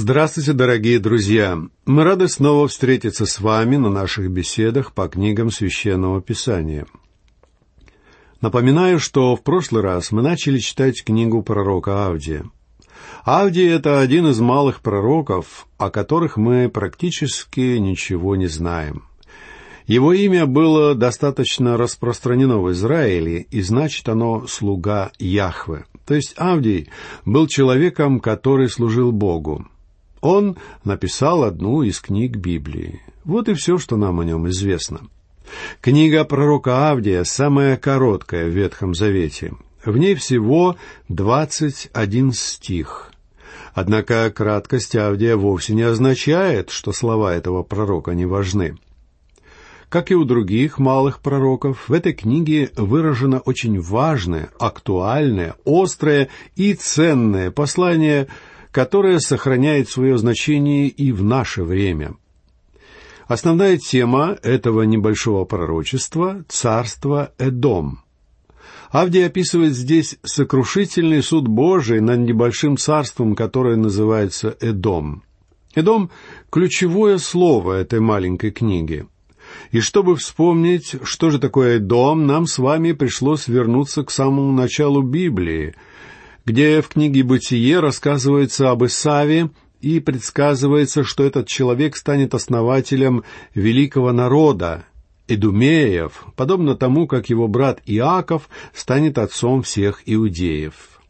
Здравствуйте, дорогие друзья! Мы рады снова встретиться с вами на наших беседах по книгам Священного Писания. Напоминаю, что в прошлый раз мы начали читать книгу пророка Авдия. Авдий — это один из малых пророков, о которых мы практически ничего не знаем. Его имя было достаточно распространено в Израиле, и значит оно «слуга Яхве». То есть Авдий был человеком, который служил Богу. Он написал одну из книг Библии. Вот и все, что нам о нем известно. Книга пророка Авдия самая короткая в Ветхом Завете. В ней всего двадцать один стих. Однако краткость Авдия вовсе не означает, что слова этого пророка не важны. Как и у других малых пророков, в этой книге выражено очень важное, актуальное, острое и ценное послание – которое сохраняет свое значение и в наше время. Основная тема этого небольшого пророчества – царство Эдом. Авдий описывает здесь сокрушительный суд Божий над небольшим царством, которое называется Эдом. Эдом – ключевое слово этой маленькой книги. И чтобы вспомнить, что же такое Эдом, нам с вами пришлось вернуться к самому началу Библии – где в книге «Бытие» рассказывается об Исаве и предсказывается, что этот человек станет основателем великого народа, Эдумеев, подобно тому, как его брат Иаков станет отцом всех иудеев.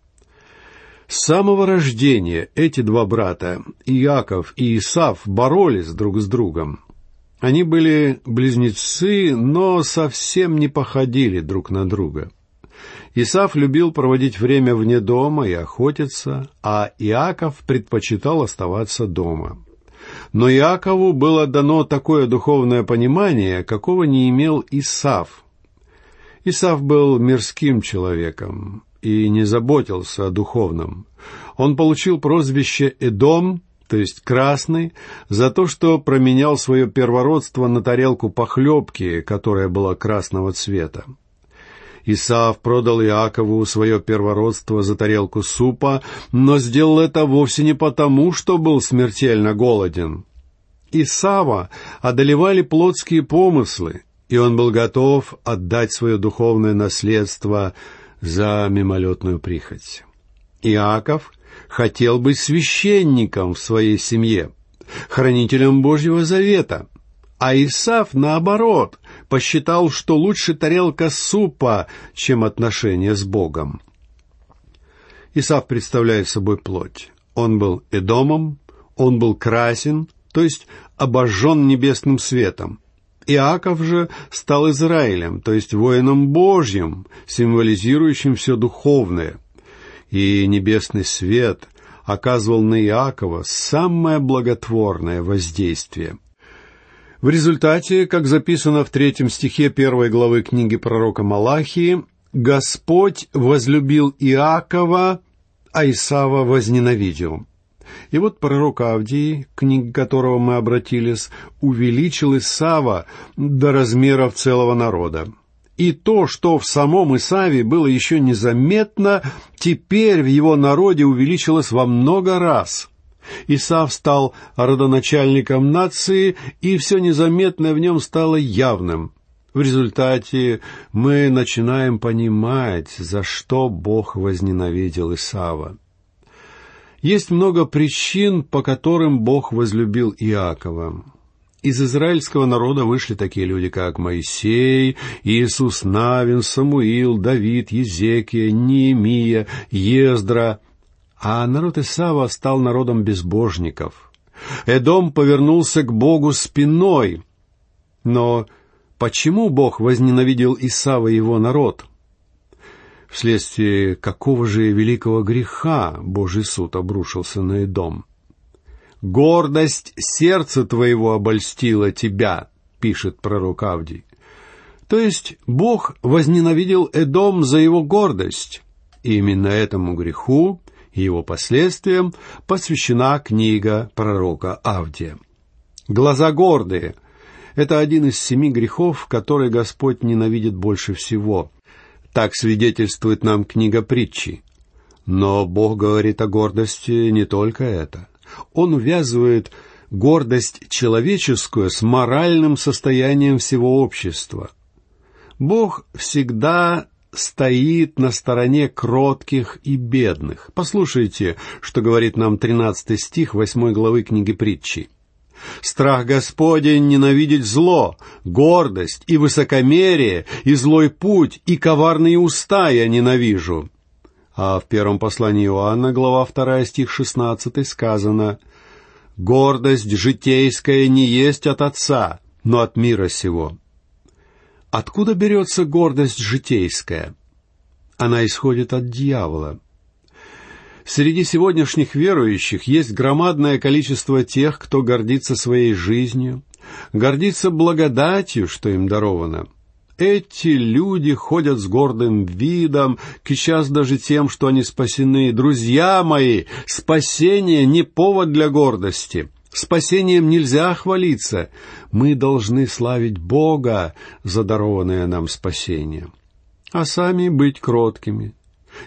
С самого рождения эти два брата, Иаков и Исав, боролись друг с другом. Они были близнецы, но совсем не походили друг на друга. Исав любил проводить время вне дома и охотиться, а Иаков предпочитал оставаться дома. Но Иакову было дано такое духовное понимание, какого не имел Исав. Исав был мирским человеком и не заботился о духовном. Он получил прозвище Эдом, то есть красный, за то, что променял свое первородство на тарелку похлебки, которая была красного цвета. Исаав продал Иакову свое первородство за тарелку супа, но сделал это вовсе не потому, что был смертельно голоден. Исава одолевали плотские помыслы, и он был готов отдать свое духовное наследство за мимолетную прихоть. Иаков хотел быть священником в своей семье, хранителем Божьего Завета, а Исав, наоборот, посчитал, что лучше тарелка супа, чем отношения с Богом. Исав представляет собой плоть. Он был Эдомом, он был красен, то есть обожжен небесным светом. Иаков же стал Израилем, то есть воином Божьим, символизирующим все духовное. И небесный свет оказывал на Иакова самое благотворное воздействие – в результате, как записано в третьем стихе первой главы книги пророка Малахии, Господь возлюбил Иакова, а Исава возненавидел. И вот пророк Авдий, книга которого мы обратились, увеличил Исава до размеров целого народа. И то, что в самом Исаве было еще незаметно, теперь в его народе увеличилось во много раз – Исав стал родоначальником нации, и все незаметное в нем стало явным. В результате мы начинаем понимать, за что Бог возненавидел Исава. Есть много причин, по которым Бог возлюбил Иакова. Из израильского народа вышли такие люди, как Моисей, Иисус Навин, Самуил, Давид, Езекия, Неемия, Ездра, а народ Исава стал народом безбожников. Эдом повернулся к Богу спиной. Но почему Бог возненавидел Исава и его народ? Вследствие какого же великого греха Божий суд обрушился на Эдом? «Гордость сердца твоего обольстила тебя», — пишет пророк Авдий. То есть Бог возненавидел Эдом за его гордость. И именно этому греху его последствиям посвящена книга пророка Авдия. Глаза гордые – это один из семи грехов, которые Господь ненавидит больше всего. Так свидетельствует нам книга притчи. Но Бог говорит о гордости не только это. Он увязывает гордость человеческую с моральным состоянием всего общества. Бог всегда стоит на стороне кротких и бедных. Послушайте, что говорит нам 13 стих 8 главы книги притчи. Страх Господень ненавидеть зло, гордость и высокомерие, и злой путь, и коварные уста я ненавижу. А в первом послании Иоанна, глава 2, стих 16, сказано «Гордость житейская не есть от Отца, но от мира сего». Откуда берется гордость житейская? Она исходит от дьявола. Среди сегодняшних верующих есть громадное количество тех, кто гордится своей жизнью, гордится благодатью, что им даровано. Эти люди ходят с гордым видом, сейчас даже тем, что они спасены. Друзья мои, спасение не повод для гордости. Спасением нельзя хвалиться. Мы должны славить Бога за дарованное нам спасение, а сами быть кроткими.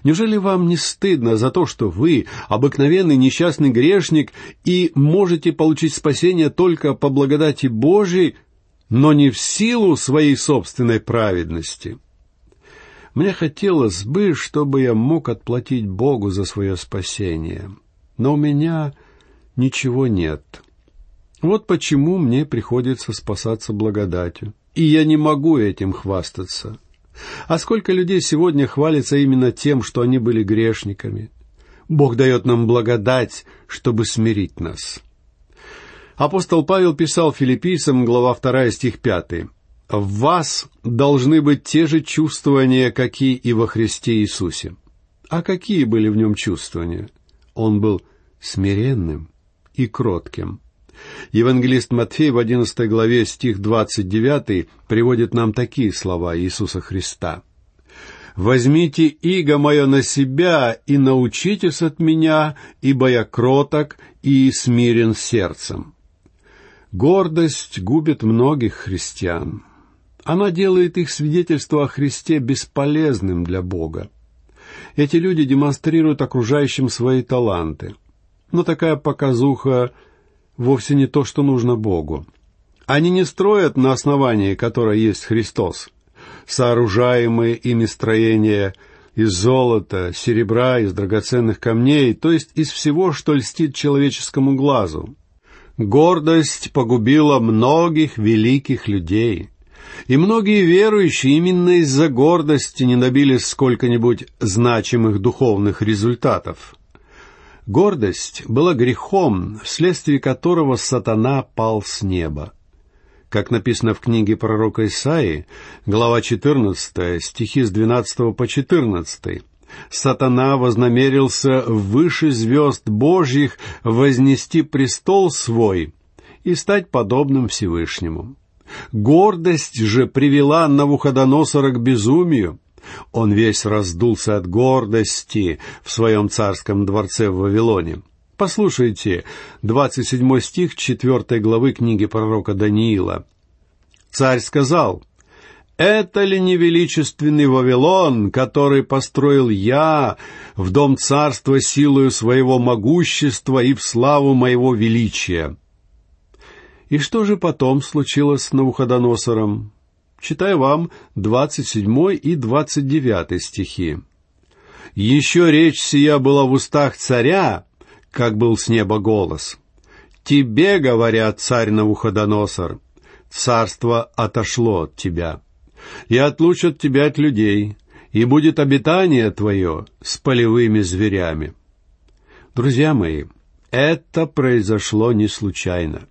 Неужели вам не стыдно за то, что вы обыкновенный несчастный грешник и можете получить спасение только по благодати Божией, но не в силу своей собственной праведности? Мне хотелось бы, чтобы я мог отплатить Богу за свое спасение, но у меня ничего нет. Вот почему мне приходится спасаться благодатью. И я не могу этим хвастаться. А сколько людей сегодня хвалится именно тем, что они были грешниками. Бог дает нам благодать, чтобы смирить нас. Апостол Павел писал филиппийцам, глава 2, стих 5. «В вас должны быть те же чувствования, какие и во Христе Иисусе». А какие были в нем чувствования? Он был смиренным, и кротким. Евангелист Матфей в 11 главе стих 29 приводит нам такие слова Иисуса Христа. «Возьмите иго мое на себя и научитесь от меня, ибо я кроток и смирен сердцем». Гордость губит многих христиан. Она делает их свидетельство о Христе бесполезным для Бога. Эти люди демонстрируют окружающим свои таланты – но такая показуха вовсе не то, что нужно Богу. Они не строят на основании, которое есть Христос. Сооружаемые ими строения из золота, серебра, из драгоценных камней, то есть из всего, что льстит человеческому глазу. Гордость погубила многих великих людей. И многие верующие именно из-за гордости не добились сколько-нибудь значимых духовных результатов. Гордость была грехом, вследствие которого сатана пал с неба. Как написано в книге пророка Исаии, глава 14, стихи с 12 по 14, «Сатана вознамерился выше звезд Божьих вознести престол свой и стать подобным Всевышнему. Гордость же привела Навуходоносора к безумию, он весь раздулся от гордости в своем царском дворце в Вавилоне. Послушайте, 27 стих 4 главы книги пророка Даниила. Царь сказал, «Это ли не величественный Вавилон, который построил я в дом царства силою своего могущества и в славу моего величия?» И что же потом случилось с Навуходоносором? Читаю вам 27 и 29 стихи. «Еще речь сия была в устах царя, как был с неба голос. Тебе, говорят, царь Навуходоносор, царство отошло от тебя, и отлучат тебя от людей, и будет обитание твое с полевыми зверями». Друзья мои, это произошло не случайно.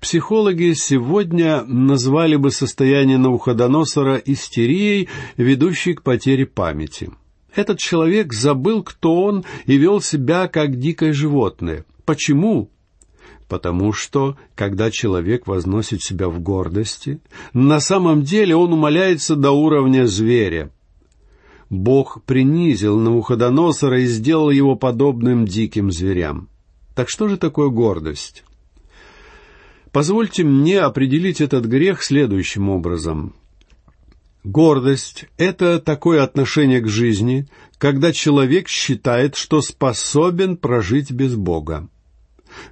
Психологи сегодня назвали бы состояние Навуходоносора истерией, ведущей к потере памяти. Этот человек забыл, кто он, и вел себя как дикое животное. Почему? Потому что, когда человек возносит себя в гордости, на самом деле он умаляется до уровня зверя. Бог принизил Навуходоносора и сделал его подобным диким зверям. Так что же такое гордость? Позвольте мне определить этот грех следующим образом. Гордость – это такое отношение к жизни, когда человек считает, что способен прожить без Бога.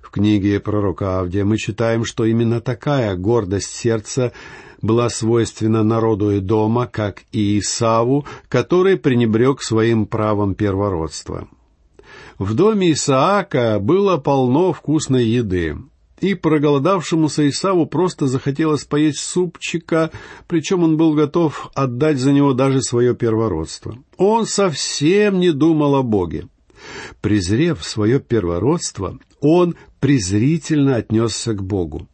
В книге пророка Авдия мы читаем, что именно такая гордость сердца была свойственна народу Эдома, как и Исаву, который пренебрег своим правом первородства. В доме Исаака было полно вкусной еды, и проголодавшемуся Исаву просто захотелось поесть супчика, причем он был готов отдать за него даже свое первородство. Он совсем не думал о Боге. Презрев свое первородство, он презрительно отнесся к Богу.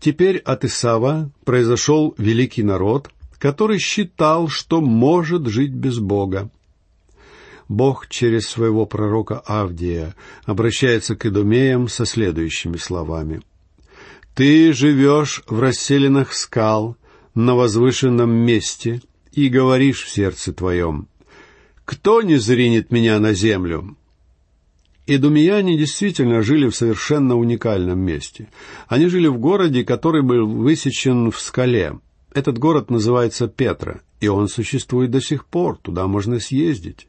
Теперь от Исава произошел великий народ, который считал, что может жить без Бога. Бог через своего пророка Авдия обращается к идумеям со следующими словами. «Ты живешь в расселенных скал, на возвышенном месте, и говоришь в сердце твоем, «Кто не зринет меня на землю?» Идумияне действительно жили в совершенно уникальном месте. Они жили в городе, который был высечен в скале. Этот город называется Петра, и он существует до сих пор, туда можно съездить.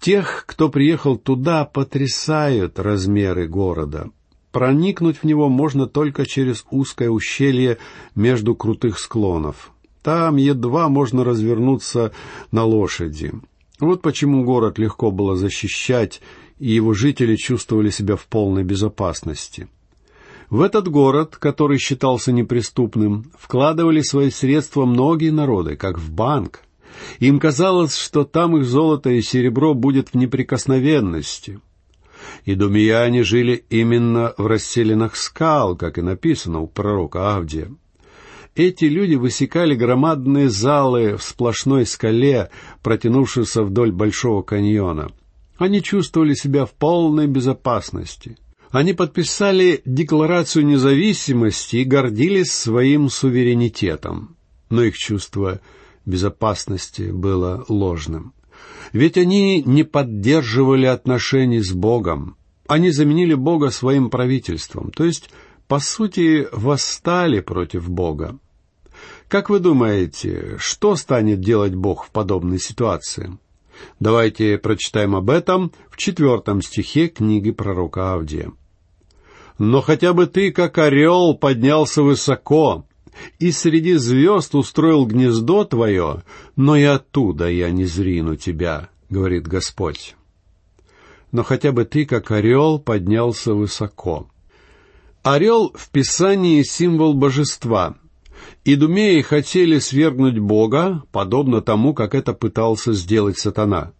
Тех, кто приехал туда, потрясают размеры города. Проникнуть в него можно только через узкое ущелье между крутых склонов. Там едва можно развернуться на лошади. Вот почему город легко было защищать, и его жители чувствовали себя в полной безопасности. В этот город, который считался неприступным, вкладывали свои средства многие народы, как в банк, им казалось, что там их золото и серебро будет в неприкосновенности. И думияне жили именно в расселенных скал, как и написано у пророка Авдия. Эти люди высекали громадные залы в сплошной скале, протянувшейся вдоль Большого каньона. Они чувствовали себя в полной безопасности. Они подписали Декларацию независимости и гордились своим суверенитетом. Но их чувство безопасности было ложным. Ведь они не поддерживали отношений с Богом. Они заменили Бога своим правительством, то есть, по сути, восстали против Бога. Как вы думаете, что станет делать Бог в подобной ситуации? Давайте прочитаем об этом в четвертом стихе книги пророка Авдия. «Но хотя бы ты, как орел, поднялся высоко, и среди звезд устроил гнездо твое, но и оттуда я не зрину тебя, — говорит Господь. Но хотя бы ты, как орел, поднялся высоко. Орел в Писании символ божества. Идумеи хотели свергнуть Бога, подобно тому, как это пытался сделать сатана.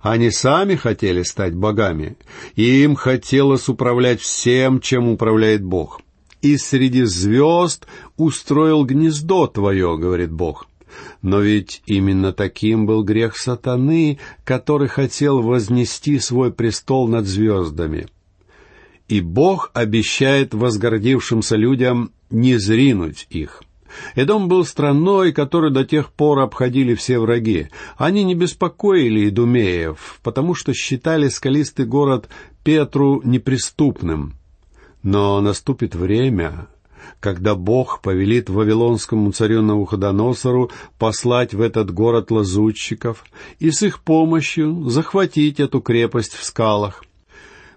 Они сами хотели стать богами, и им хотелось управлять всем, чем управляет Бог — и среди звезд устроил гнездо твое, говорит Бог. Но ведь именно таким был грех сатаны, который хотел вознести свой престол над звездами. И Бог обещает возгордившимся людям не зринуть их. Эдом был страной, которую до тех пор обходили все враги. Они не беспокоили Идумеев, потому что считали скалистый город Петру неприступным — но наступит время, когда Бог повелит вавилонскому царю Навуходоносору послать в этот город лазутчиков и с их помощью захватить эту крепость в скалах.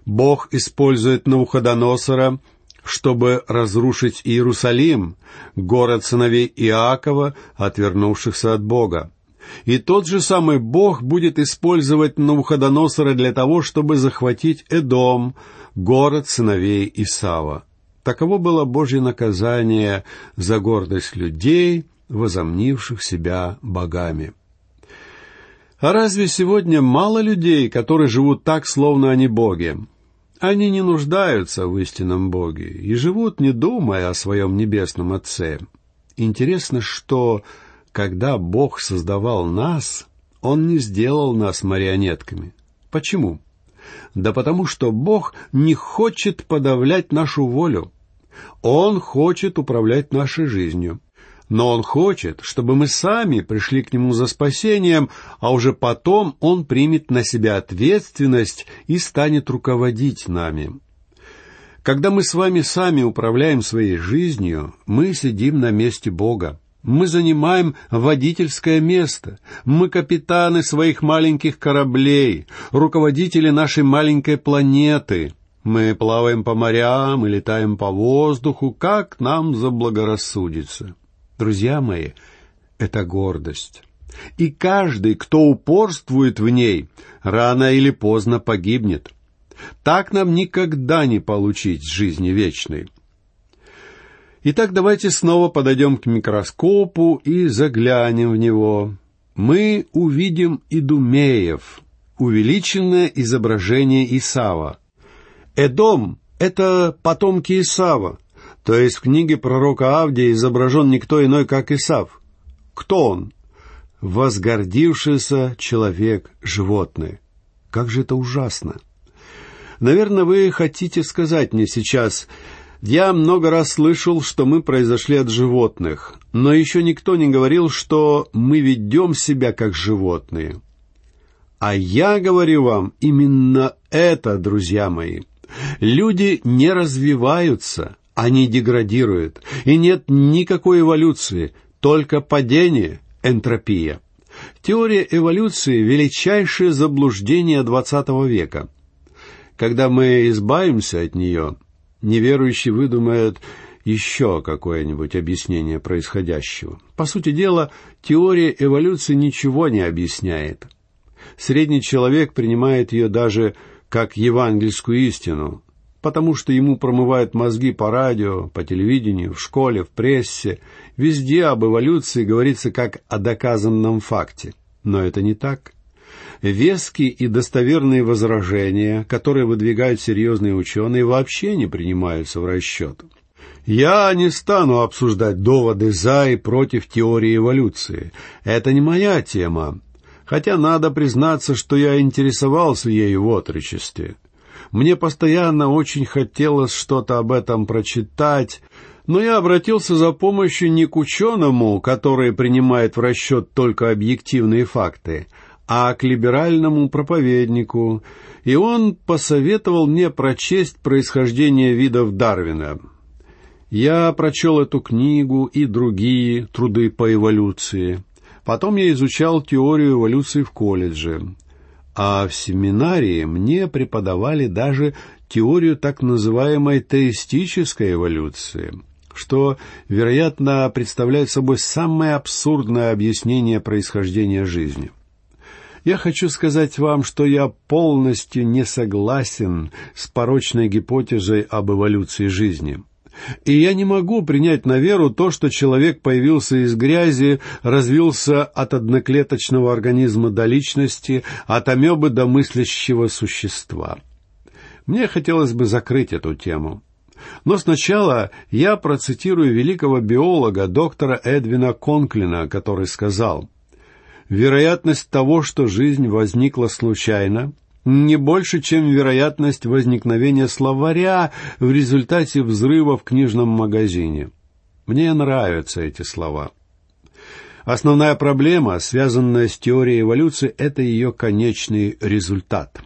Бог использует Навуходоносора, чтобы разрушить Иерусалим, город сыновей Иакова, отвернувшихся от Бога. И тот же самый Бог будет использовать Навуходоносора для того, чтобы захватить Эдом, город сыновей Исава. Таково было Божье наказание за гордость людей, возомнивших себя богами. А разве сегодня мало людей, которые живут так, словно они боги? Они не нуждаются в истинном Боге и живут, не думая о своем небесном Отце. Интересно, что когда Бог создавал нас, Он не сделал нас марионетками. Почему? Да потому что Бог не хочет подавлять нашу волю. Он хочет управлять нашей жизнью. Но Он хочет, чтобы мы сами пришли к Нему за спасением, а уже потом Он примет на себя ответственность и станет руководить нами. Когда мы с вами сами управляем своей жизнью, мы сидим на месте Бога. Мы занимаем водительское место. Мы капитаны своих маленьких кораблей, руководители нашей маленькой планеты. Мы плаваем по морям и летаем по воздуху, как нам заблагорассудится. Друзья мои, это гордость. И каждый, кто упорствует в ней, рано или поздно погибнет. Так нам никогда не получить жизни вечной. Итак, давайте снова подойдем к микроскопу и заглянем в него. Мы увидим Идумеев, увеличенное изображение Исава. Эдом — это потомки Исава, то есть в книге пророка Авдия изображен никто иной, как Исав. Кто он? Возгордившийся человек, животное. Как же это ужасно! Наверное, вы хотите сказать мне сейчас, я много раз слышал, что мы произошли от животных, но еще никто не говорил, что мы ведем себя как животные. А я говорю вам именно это, друзья мои. Люди не развиваются, они деградируют, и нет никакой эволюции, только падение, энтропия. Теория эволюции – величайшее заблуждение XX века. Когда мы избавимся от нее, неверующий выдумает еще какое-нибудь объяснение происходящего. По сути дела, теория эволюции ничего не объясняет. Средний человек принимает ее даже как евангельскую истину, потому что ему промывают мозги по радио, по телевидению, в школе, в прессе. Везде об эволюции говорится как о доказанном факте. Но это не так. Веские и достоверные возражения, которые выдвигают серьезные ученые, вообще не принимаются в расчет. Я не стану обсуждать доводы за и против теории эволюции. Это не моя тема. Хотя надо признаться, что я интересовался ею в отрочестве. Мне постоянно очень хотелось что-то об этом прочитать, но я обратился за помощью не к ученому, который принимает в расчет только объективные факты, а к либеральному проповеднику, и он посоветовал мне прочесть происхождение видов Дарвина. Я прочел эту книгу и другие труды по эволюции. Потом я изучал теорию эволюции в колледже. А в семинарии мне преподавали даже теорию так называемой теистической эволюции, что, вероятно, представляет собой самое абсурдное объяснение происхождения жизни. Я хочу сказать вам, что я полностью не согласен с порочной гипотезой об эволюции жизни. И я не могу принять на веру то, что человек появился из грязи, развился от одноклеточного организма до личности, от амебы до мыслящего существа. Мне хотелось бы закрыть эту тему. Но сначала я процитирую великого биолога доктора Эдвина Конклина, который сказал – вероятность того, что жизнь возникла случайно, не больше, чем вероятность возникновения словаря в результате взрыва в книжном магазине. Мне нравятся эти слова. Основная проблема, связанная с теорией эволюции, это ее конечный результат.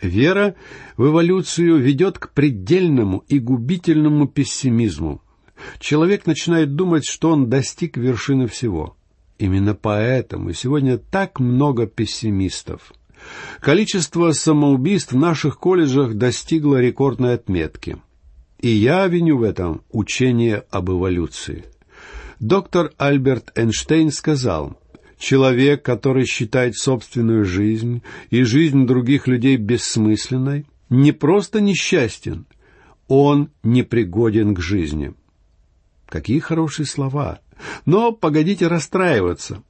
Вера в эволюцию ведет к предельному и губительному пессимизму. Человек начинает думать, что он достиг вершины всего – Именно поэтому сегодня так много пессимистов. Количество самоубийств в наших колледжах достигло рекордной отметки. И я виню в этом учение об эволюции. Доктор Альберт Эйнштейн сказал, человек, который считает собственную жизнь и жизнь других людей бессмысленной, не просто несчастен, он непригоден к жизни. Какие хорошие слова! Но погодите расстраиваться.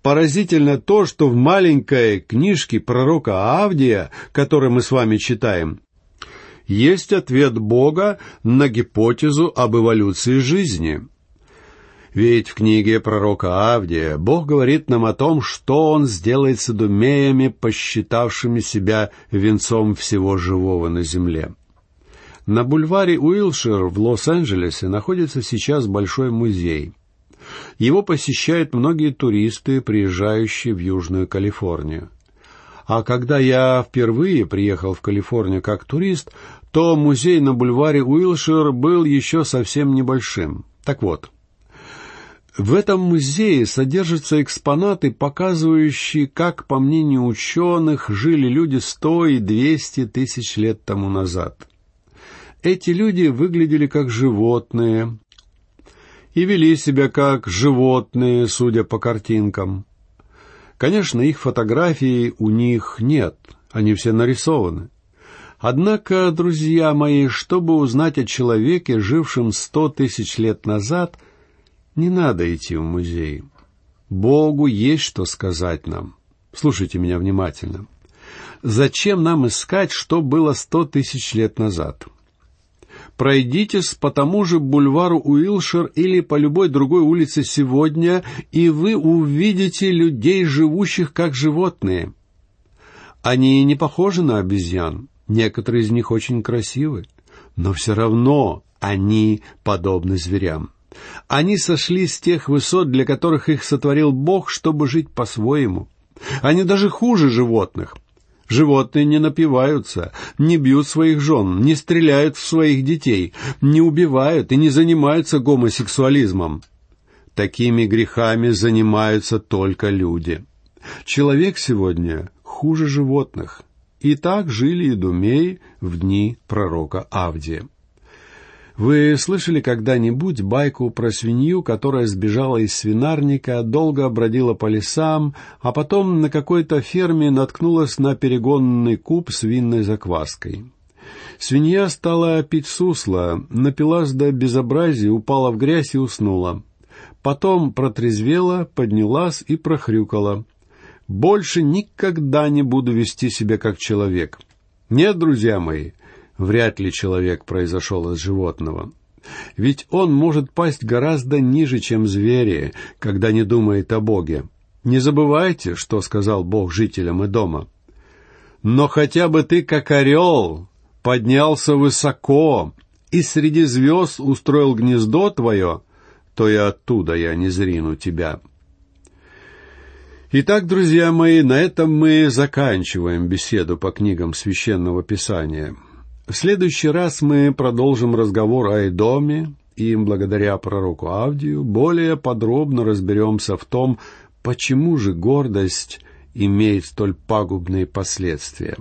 Поразительно то, что в маленькой книжке пророка Авдия, которую мы с вами читаем, есть ответ Бога на гипотезу об эволюции жизни. Ведь в книге пророка Авдия Бог говорит нам о том, что Он сделает с идумеями, посчитавшими себя венцом всего живого на земле. На бульваре Уилшир в Лос-Анджелесе находится сейчас большой музей. Его посещают многие туристы, приезжающие в Южную Калифорнию. А когда я впервые приехал в Калифорнию как турист, то музей на бульваре Уилшир был еще совсем небольшим. Так вот, В этом музее содержатся экспонаты, показывающие, как, по мнению ученых, жили люди сто и двести тысяч лет тому назад. Эти люди выглядели как животные и вели себя как животные, судя по картинкам. Конечно, их фотографий у них нет, они все нарисованы. Однако, друзья мои, чтобы узнать о человеке, жившем сто тысяч лет назад – не надо идти в музей. Богу есть что сказать нам. Слушайте меня внимательно. Зачем нам искать, что было сто тысяч лет назад? Пройдитесь по тому же бульвару Уилшир или по любой другой улице сегодня, и вы увидите людей, живущих как животные. Они не похожи на обезьян, некоторые из них очень красивы, но все равно они подобны зверям. Они сошли с тех высот, для которых их сотворил Бог, чтобы жить по-своему. Они даже хуже животных. Животные не напиваются, не бьют своих жен, не стреляют в своих детей, не убивают и не занимаются гомосексуализмом. Такими грехами занимаются только люди. Человек сегодня хуже животных. И так жили Идумей в дни пророка Авдия. Вы слышали когда-нибудь байку про свинью, которая сбежала из свинарника, долго бродила по лесам, а потом на какой-то ферме наткнулась на перегонный куб с винной закваской? Свинья стала пить сусло, напилась до безобразия, упала в грязь и уснула. Потом протрезвела, поднялась и прохрюкала. «Больше никогда не буду вести себя как человек». Нет, друзья мои, Вряд ли человек произошел из животного. Ведь он может пасть гораздо ниже, чем звери, когда не думает о Боге. Не забывайте, что сказал Бог жителям и дома. Но хотя бы ты, как орел, поднялся высоко и среди звезд устроил гнездо твое, то и оттуда я не зрину тебя. Итак, друзья мои, на этом мы заканчиваем беседу по книгам Священного Писания — в следующий раз мы продолжим разговор о Эдоме, и благодаря пророку Авдию более подробно разберемся в том, почему же гордость имеет столь пагубные последствия.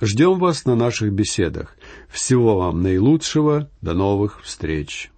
Ждем вас на наших беседах. Всего вам наилучшего. До новых встреч.